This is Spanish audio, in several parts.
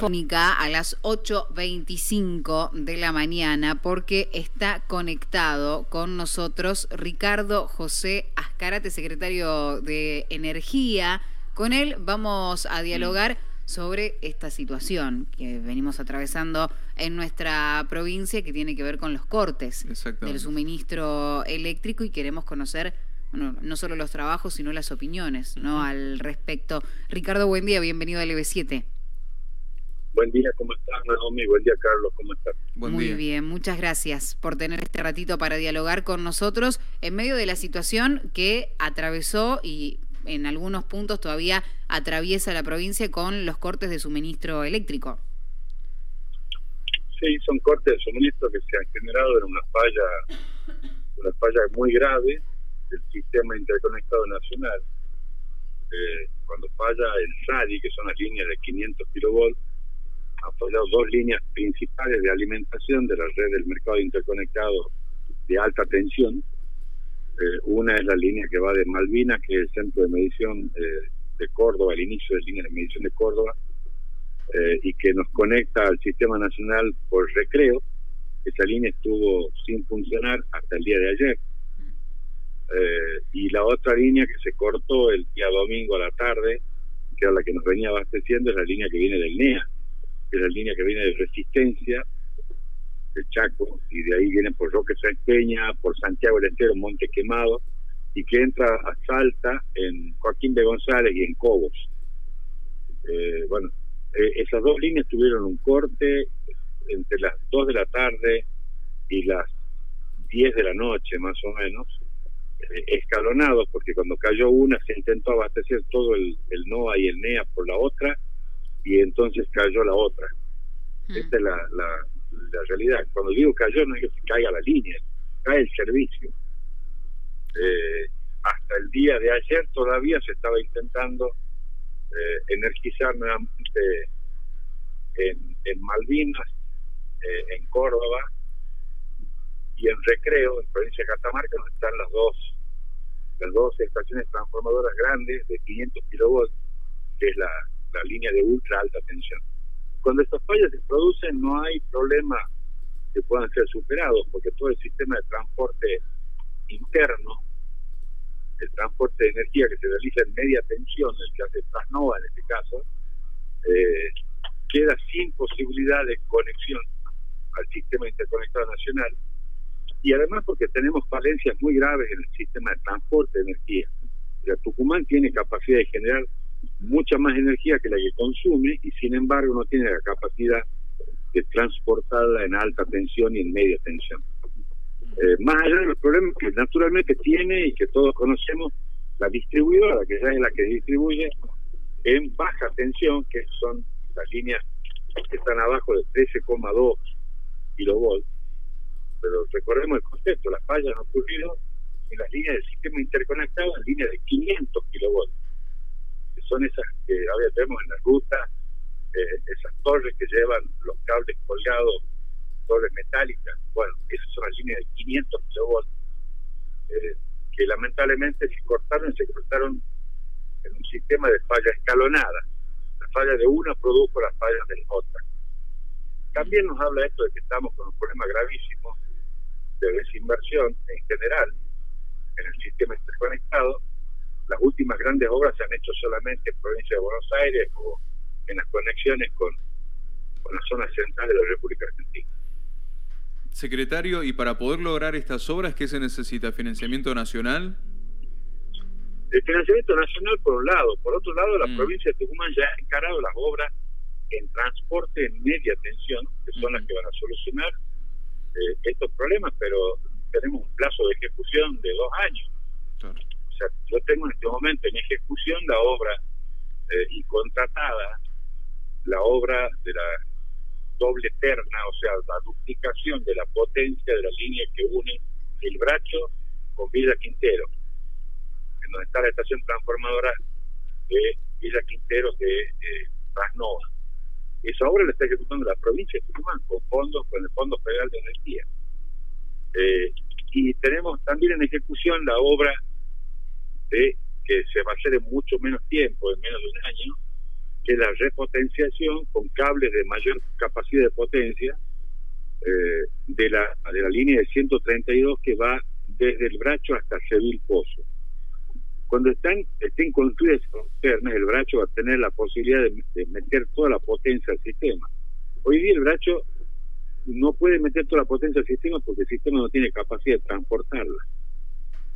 a las 8.25 de la mañana porque está conectado con nosotros Ricardo José Ascarate, secretario de Energía. Con él vamos a dialogar sobre esta situación que venimos atravesando en nuestra provincia que tiene que ver con los cortes del suministro eléctrico y queremos conocer no solo los trabajos, sino las opiniones ¿no? al respecto. Ricardo, buen día, bienvenido al EB7. Buen día, ¿cómo estás, Naomi? Buen día, Carlos, ¿cómo estás? Muy bien, muchas gracias por tener este ratito para dialogar con nosotros en medio de la situación que atravesó y en algunos puntos todavía atraviesa la provincia con los cortes de suministro eléctrico. Sí, son cortes de suministro que se han generado en una falla, una falla muy grave del sistema interconectado nacional. Eh, cuando falla el SADI, que son las líneas de 500 kilovolts, fallado dos líneas principales de alimentación de la red del mercado interconectado de alta tensión. Eh, una es la línea que va de Malvinas, que es el centro de medición eh, de Córdoba, el inicio de la línea de medición de Córdoba, eh, y que nos conecta al sistema nacional por recreo. Esa línea estuvo sin funcionar hasta el día de ayer. y la otra línea que se cortó el día domingo a la tarde, que era la que nos venía abasteciendo, es la línea que viene del NEA que la línea que viene de Resistencia, de Chaco, y de ahí viene por Roque Peña, por Santiago del Estero, Monte Quemado, y que entra a Salta en Joaquín de González y en Cobos. Eh, bueno, eh, esas dos líneas tuvieron un corte entre las 2 de la tarde y las 10 de la noche, más o menos, eh, escalonados, porque cuando cayó una se intentó abastecer todo el, el NOA y el NEA por la otra, y entonces cayó la otra. Hmm. Esta es la, la, realidad. Cuando digo cayó no es que se caiga la línea, cae el servicio. Eh, hasta el día de ayer todavía se estaba intentando eh, energizar nuevamente en, en Malvinas, eh, en Córdoba y en Recreo, en provincia de Catamarca, donde están las dos las dos estaciones transformadoras grandes de 500 kilovolts, que es la la línea de ultra alta tensión. Cuando estas fallas se producen no hay problema que puedan ser superados, porque todo el sistema de transporte interno, el transporte de energía que se realiza en media tensión, el que hace Trasnova en este caso, eh, queda sin posibilidad de conexión al sistema interconectado nacional y además porque tenemos falencias muy graves en el sistema de transporte de energía. O Tucumán tiene capacidad de generar mucha más energía que la que consume y sin embargo no tiene la capacidad de transportarla en alta tensión y en media tensión. Eh, más allá de los problemas que naturalmente tiene y que todos conocemos, la distribuidora, que ya es la que distribuye en baja tensión, que son las líneas que están abajo de 13,2 kilovolts, pero recordemos el concepto, las fallas han ocurrido en las líneas del sistema interconectado en líneas de 500 kilovolts esas que ahora tenemos en la ruta, eh, esas torres que llevan los cables colgados, torres metálicas, bueno, esas son las líneas de 500 kilovolts, eh, que lamentablemente se cortaron, se cortaron en un sistema de falla escalonada. La falla de una produjo las fallas de la otra. También nos habla esto de que estamos con un problema gravísimo de desinversión en general en el sistema interconectado las últimas grandes obras se han hecho solamente en provincia de Buenos Aires o en las conexiones con, con la zona central de la República Argentina. Secretario, ¿y para poder lograr estas obras qué se necesita? ¿Financiamiento nacional? El financiamiento nacional por un lado. Por otro lado, la mm. provincia de Tucumán ya ha encarado las obras en transporte en media tensión, que son las que van a solucionar eh, estos problemas, pero tenemos un plazo de ejecución de dos años sea, yo tengo en este momento en ejecución la obra eh, y contratada, la obra de la doble terna, o sea, la duplicación de la potencia de la línea que une el Bracho con Villa Quintero, en donde está la estación transformadora de Villa Quintero de eh, Esa obra la está ejecutando la provincia de Tucumán con fondos, con el Fondo Federal de Energía. Eh, y tenemos también en ejecución la obra de que se va a hacer en mucho menos tiempo, en menos de un año, que la repotenciación con cables de mayor capacidad de potencia eh, de, la, de la línea de 132 que va desde el bracho hasta Seville Pozo. Cuando están, estén construidas externas, el bracho va a tener la posibilidad de, meter toda la potencia al sistema. Hoy día el bracho no puede meter toda la potencia al sistema porque el sistema no tiene capacidad de transportarla.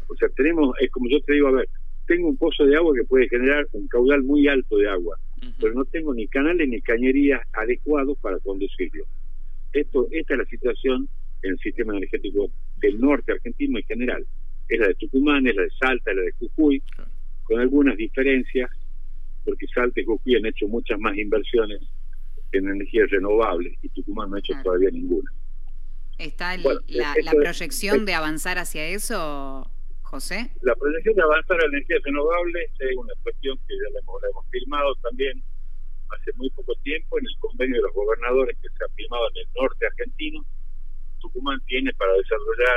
O sea, tenemos, es como yo te digo, a ver, tengo un pozo de agua que puede generar un caudal muy alto de agua, pero no tengo ni canales ni cañerías adecuados para conducirlo. Esto, esta es la situación en el sistema energético del norte argentino en general. Es la de Tucumán, es la de Salta, es la de Jujuy, con algunas diferencias, porque Salta y Jujuy han hecho muchas más inversiones en energías renovables y Tucumán no ha hecho todavía ninguna. ¿Está la, la, proyección de avanzar hacia eso, La proyección de avanzar a energías renovables es una cuestión que ya la hemos, la hemos firmado también hace muy poco tiempo en el convenio de los gobernadores que se ha firmado en el norte argentino. Tucumán tiene para desarrollar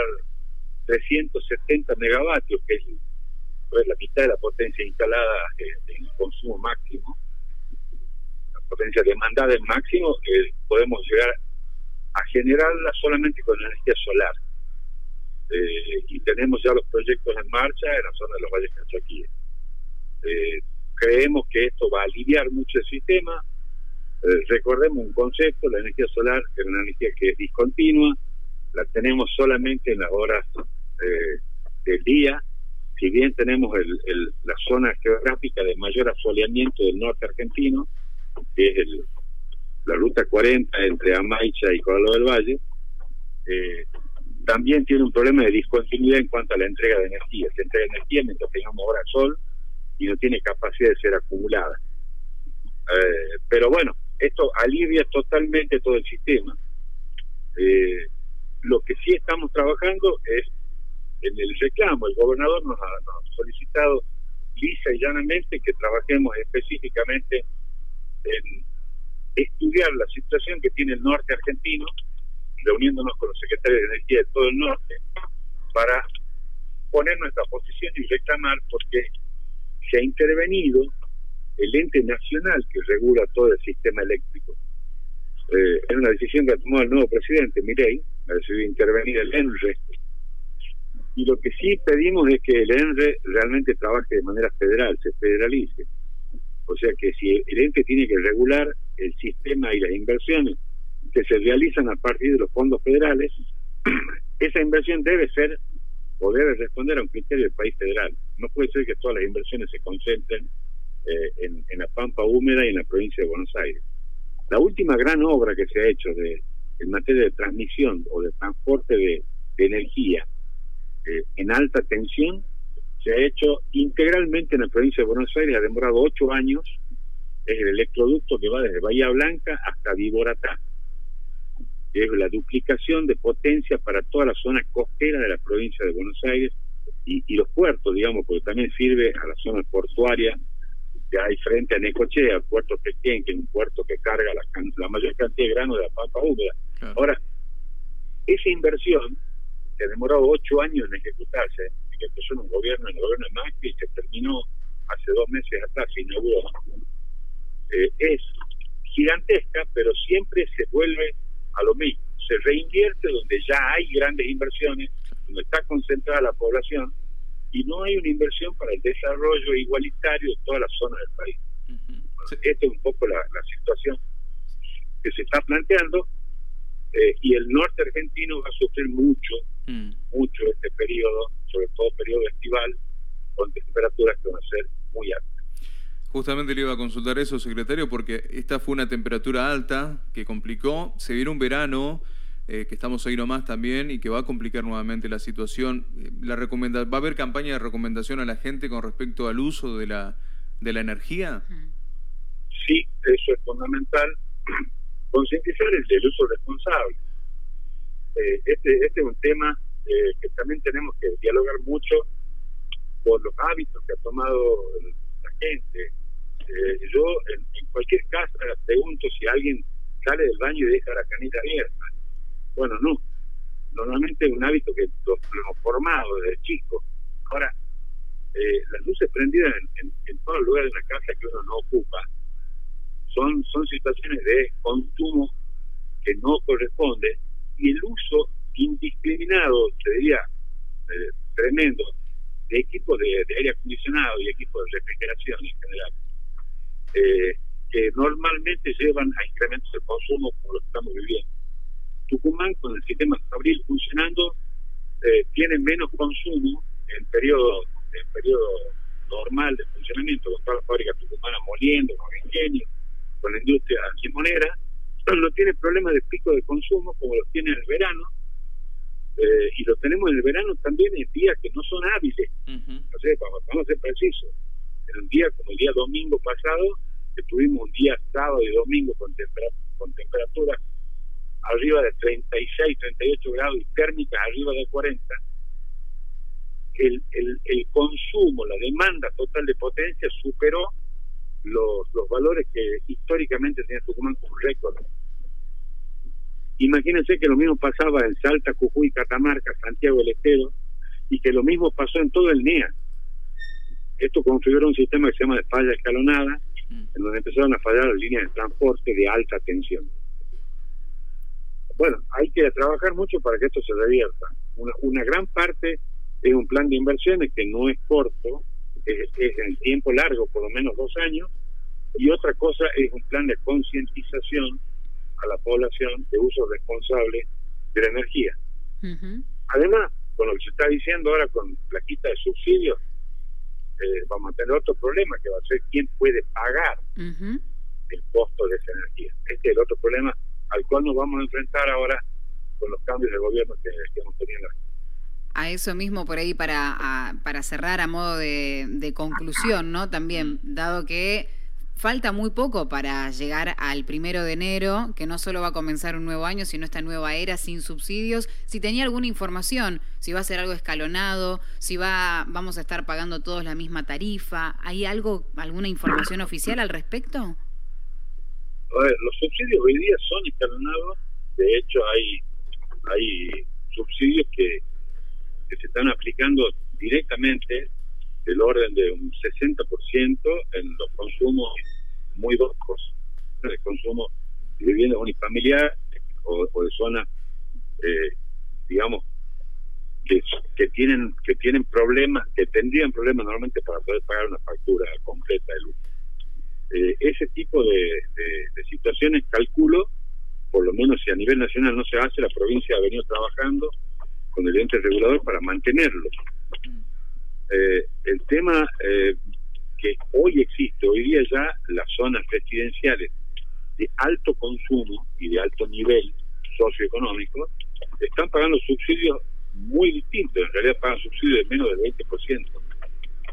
370 megavatios, que es la mitad de la potencia instalada en consumo máximo. La potencia demandada en máximo, que podemos llegar a generarla solamente con energía solar. Eh, y tenemos ya los proyectos en marcha en la zona de los valles cachaquíes. Eh, creemos que esto va a aliviar mucho el sistema. Eh, recordemos un concepto, la energía solar es una energía que es discontinua, la tenemos solamente en las horas eh, del día, si bien tenemos el, la zona geográfica de mayor asoleamiento del norte argentino, que es el, la ruta 40 entre Amaicha y Coralo del Valle, también tiene un problema de discontinuidad en cuanto a la entrega de energía. Se entrega energía mientras tengamos hora sol, y no tiene capacidad de ser acumulada. Eh, pero bueno, esto alivia totalmente todo el sistema. Eh, lo que sí estamos trabajando es en el reclamo. El gobernador nos ha, solicitado lisa y llanamente que trabajemos específicamente en estudiar la situación que tiene el norte argentino, reuniéndonos con los secretarios de energía de todo el norte, para poner nuestra posición y reclamar porque se ha intervenido el ente nacional que regula todo el sistema eléctrico. Eh, una decisión que tomado el nuevo presidente, Mirey, ha decidido intervenir el ENRE. Y lo que sí pedimos es que el ENRE realmente trabaje de manera federal, se federalice. O sea que si el ente tiene que regular el sistema y las inversiones que se realizan a partir de los fondos federales, esa inversión debe ser o debe responder a un criterio del país federal. No puede ser que todas las inversiones se concentren eh, en, la pampa húmeda y en la provincia de Buenos Aires. La última gran obra que se ha hecho de, en materia de transmisión o de transporte de, energía eh, en alta tensión se ha hecho integralmente en la provincia de Buenos Aires, ha demorado ocho años, es el electroducto que va desde Bahía Blanca hasta Viboratá es la duplicación de potencia para toda la zona costera de la provincia de Buenos Aires y, los puertos, digamos, porque también sirve a la zona portuaria que hay frente a Necochea, puerto Pequén, que es un puerto que carga la, la mayor cantidad de grano de la pampa húmeda. Ahora, esa inversión que ha demorado ocho años en ejecutarse, que empezó en un gobierno, en el gobierno de Macri, y se terminó hace dos meses atrás, se inauguró, eh, es gigantesca, pero siempre se vuelve a lo mismo. Se reinvierte donde ya hay grandes inversiones, donde está concentrada la población, y no hay una inversión para el desarrollo igualitario de toda la zona del país. esta es un poco la, situación que se está planteando, eh, y el norte argentino va a sufrir mucho, mm. mucho este periodo, sobre todo periodo estival, con temperaturas que van a ser muy altas. Justamente le iba a consultar eso, secretario, porque esta fue una temperatura alta que complicó. Se viene un verano, eh, que estamos ahí nomás también, y que va a complicar nuevamente la situación. Eh, la recomenda ¿Va a haber campaña de recomendación a la gente con respecto al uso de la, de la energía? Sí, eso es fundamental. Concientizar el uso responsable. Eh, este, este es un tema que también tenemos que dialogar mucho por los hábitos que ha tomado la gente eh, yo en, cualquier casa pregunto si alguien sale del baño y deja la canilla abierta. Bueno, no. Normalmente es un hábito que lo, hemos formado desde chico. Ahora, eh, las luces prendidas en, todos los lugares de la casa que uno no ocupa son, son situaciones de consumo que no corresponde y el uso indiscriminado, te diría, eh, tremendo, de equipos de, aire acondicionado y equipos de refrigeración en general, eh, que normalmente llevan a incrementos de consumo como lo que estamos viviendo. Tucumán, con el sistema Abril funcionando, eh, tiene menos consumo en periodo, en periodo normal de funcionamiento, con todas las fábricas tucumanas moliendo, con ingenio, con la industria limonera, no tiene problemas de pico de consumo como los tiene en el verano, eh, y lo tenemos en el verano también en días que no son hábiles. no sé, vamos, vamos, a ser precisos. En un día como el día domingo pasado, que tuvimos un día sábado y domingo con, temperatura, con temperaturas arriba de 36, 38 grados y térmicas arriba de 40, el, consumo, la demanda total de potencia superó los, los valores que históricamente tenía Tucumán como récord Imagínense que lo mismo pasaba en Salta, Jujuy, Catamarca, Santiago del Estero, y que lo mismo pasó en todo el NEA. Esto configuró un sistema que se llama de falla escalonada, mm. en donde empezaron a fallar las líneas de transporte de alta tensión. Bueno, hay que trabajar mucho para que esto se revierta. Una, una gran parte es un plan de inversiones que no es corto, es, es en tiempo largo, por lo menos dos años, y otra cosa es un plan de concientización a la población de uso responsable de la energía. Además, con lo que se está diciendo ahora con la quita de subsidios, eh, vamos a tener otro problema que va a ser quién puede pagar el costo de esa energía. Este es el otro problema al cual nos vamos a enfrentar ahora con los cambios de gobierno que, hemos tenido. A eso mismo por ahí para, para cerrar a modo de, de conclusión, ¿no? También, dado que falta muy poco para llegar al primero de enero, que no solo va a comenzar un nuevo año, sino esta nueva era sin subsidios. Si tenía alguna información, si va a ser algo escalonado, si va, vamos a estar pagando todos la misma tarifa, ¿hay algo, alguna información oficial al respecto? A ver, los subsidios hoy día son escalonados. De hecho, hay, hay subsidios que, que se están aplicando directamente del orden de un 60% en los consumos muy bajos, el consumo de viviendas unifamiliares o, de zonas, eh, digamos, que, tienen que tienen problemas, que tendrían problemas normalmente para poder pagar una factura completa de luz. Eh, ese tipo de, de, situaciones, calculo, por lo menos si a nivel nacional no se hace, la provincia ha venido trabajando con el ente regulador para mantenerlo. Eh, el tema eh, que hoy existe, hoy día ya las zonas residenciales de alto consumo y de alto nivel socioeconómico están pagando subsidios muy distintos, en realidad pagan subsidios de menos del 20%,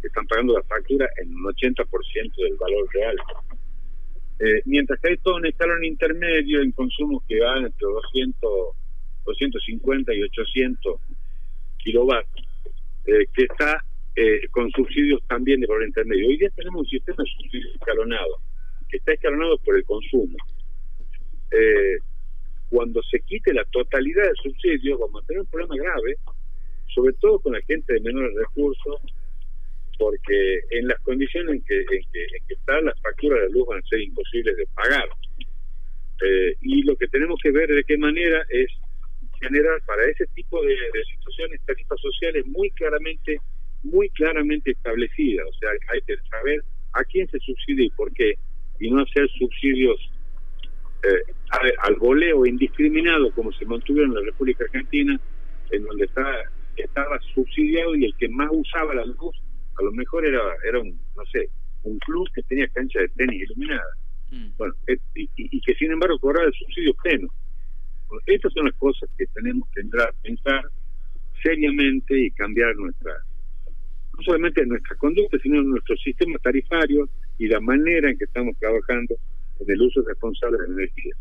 están pagando la factura en un 80% del valor real. Eh, mientras que hay todo un escalón intermedio en consumos que van entre 200, 250 y 800 kilovatios, eh, que está eh, con subsidios también de valor intermedio. Hoy día tenemos un sistema de subsidios escalonado, que está escalonado por el consumo. Eh, cuando se quite la totalidad de subsidios, vamos a tener un problema grave, sobre todo con la gente de menores recursos, porque en las condiciones en que, en que, están las facturas de luz van a ser imposibles de pagar. Eh, y lo que tenemos que ver de qué manera es generar para ese tipo de, de situaciones tarifas sociales muy claramente muy claramente establecida, o sea, hay que saber a quién se subsidia y por qué, y no hacer subsidios eh, al voleo indiscriminado como se mantuvo en la República Argentina, en donde está, estaba subsidiado y el que más usaba la luz, a lo mejor era, era un, no sé, un club que tenía cancha de tenis iluminada. Mm. Bueno, eh, y, que sin embargo cobraba el subsidio pleno. estas son las cosas que tenemos que entrar a pensar seriamente y cambiar nuestra no solamente en nuestra conducta, sino en nuestro sistema tarifario y la manera en que estamos trabajando en el uso responsable de la energía.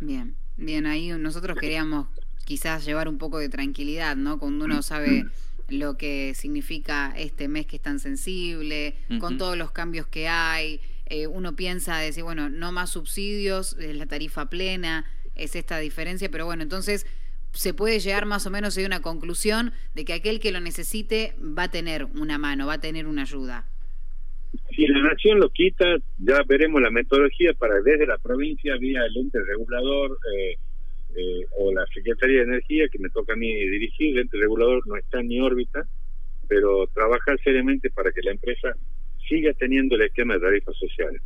Bien, bien, ahí nosotros queríamos quizás llevar un poco de tranquilidad, ¿no? Cuando uno sabe lo que significa este mes que es tan sensible, con todos los cambios que hay, eh, uno piensa decir, bueno, no más subsidios, es la tarifa plena, es esta diferencia, pero bueno, entonces se puede llegar más o menos a una conclusión de que aquel que lo necesite va a tener una mano, va a tener una ayuda. Si la nación lo quita, ya veremos la metodología para desde la provincia, vía el ente regulador eh, eh, o la Secretaría de Energía, que me toca a mí dirigir, el ente regulador no está en mi órbita, pero trabajar seriamente para que la empresa siga teniendo el esquema de tarifas sociales.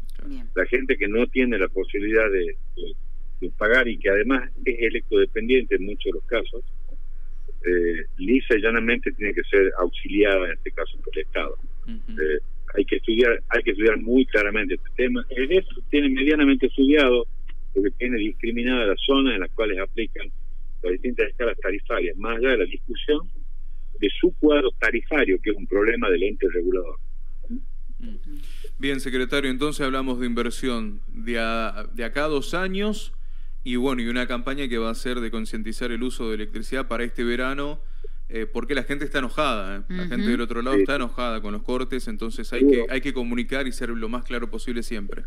La gente que no tiene la posibilidad de, pagar y que además es electrodependiente en muchos de los casos, eh, lisa y llanamente tiene que ser auxiliada en este caso por el Estado. eh, hay que estudiar hay que estudiar muy claramente este tema. El ESO tiene medianamente estudiado porque tiene discriminada las zonas en las cuales aplican las distintas escalas tarifarias, más allá de la discusión de su cuadro tarifario, que es un problema del ente regulador. Bien, secretario, entonces hablamos de inversión de, de acá a dos años y bueno, y una campaña que va a ser de concientizar el uso de electricidad para este verano, eh, porque la gente está enojada, ¿eh? la gente del otro lado está enojada con los cortes, entonces hay que, hay que comunicar y ser lo más claro posible siempre.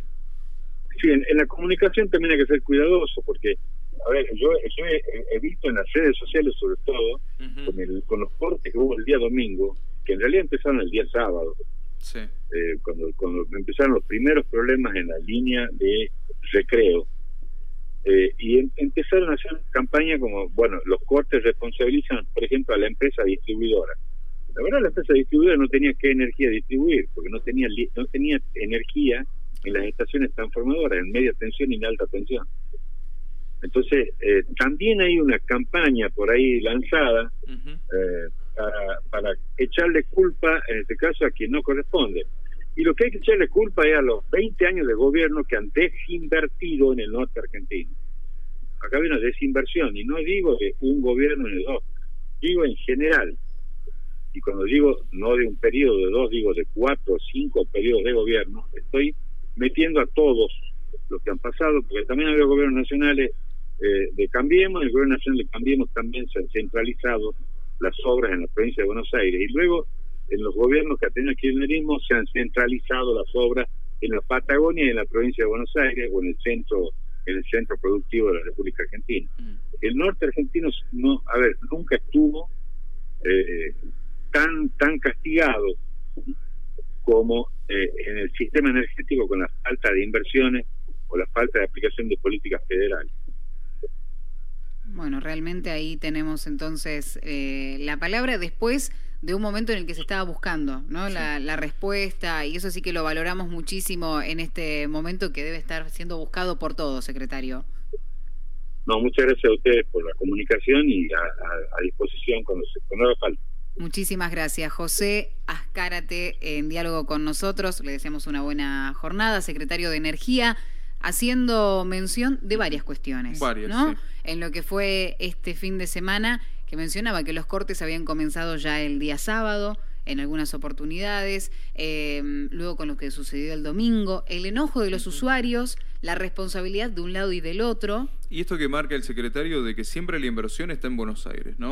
Sí, en, la comunicación también hay que ser cuidadoso, porque, a ver, yo, he, visto en las redes sociales sobre todo, con, el, con los cortes que hubo el día domingo, que en realidad empezaron el día sábado, eh, cuando, cuando empezaron los primeros problemas en la línea de recreo. Eh, y em, empezaron a hacer campaña como, bueno, los cortes responsabilizan, por ejemplo, a la empresa distribuidora. La verdad, la empresa distribuidora no tenía qué energía distribuir, porque no tenía, no tenía energía en las estaciones transformadoras, en media tensión y en alta tensión. Entonces, eh, también hay una campaña por ahí lanzada para, para echarle culpa, en este caso, a quien no corresponde. Y lo que hay que echarle culpa es a los 20 años de gobierno que han desinvertido en el norte argentino. Acá hay una desinversión, y no digo de un gobierno en el dos, digo en general. Y cuando digo no de un periodo de dos, digo de cuatro o cinco periodos de gobierno, estoy metiendo a todos los que han pasado, porque también ha habido gobiernos nacionales eh, de Cambiemos, el gobierno nacional de Cambiemos también se han centralizado las obras en la provincia de Buenos Aires. Y luego, en los gobiernos que ha tenido el kirchnerismo, se han centralizado las obras en la Patagonia y en la provincia de Buenos Aires o en el centro en el centro productivo de la República Argentina. Mm. El norte argentino, no, a ver, nunca estuvo eh, tan tan castigado como eh, en el sistema energético con la falta de inversiones o la falta de aplicación de políticas federales. Bueno, realmente ahí tenemos entonces eh, la palabra después de un momento en el que se estaba buscando, ¿no? La, la, respuesta y eso sí que lo valoramos muchísimo en este momento que debe estar siendo buscado por todos, secretario. No, muchas gracias a ustedes por la comunicación y a, disposición cuando, se, cuando haga falta. Muchísimas gracias, José Ascárate, en diálogo con nosotros. Le deseamos una buena jornada, secretario de Energía haciendo mención de varias cuestiones. ¿no? En lo que fue este fin de semana, que mencionaba que los cortes habían comenzado ya el día sábado en algunas oportunidades, em, luego con lo que sucedió el domingo, el enojo de los usuarios, la responsabilidad de un lado y del otro. Y esto que marca el secretario de que siempre la inversión está en Buenos Aires, ¿no?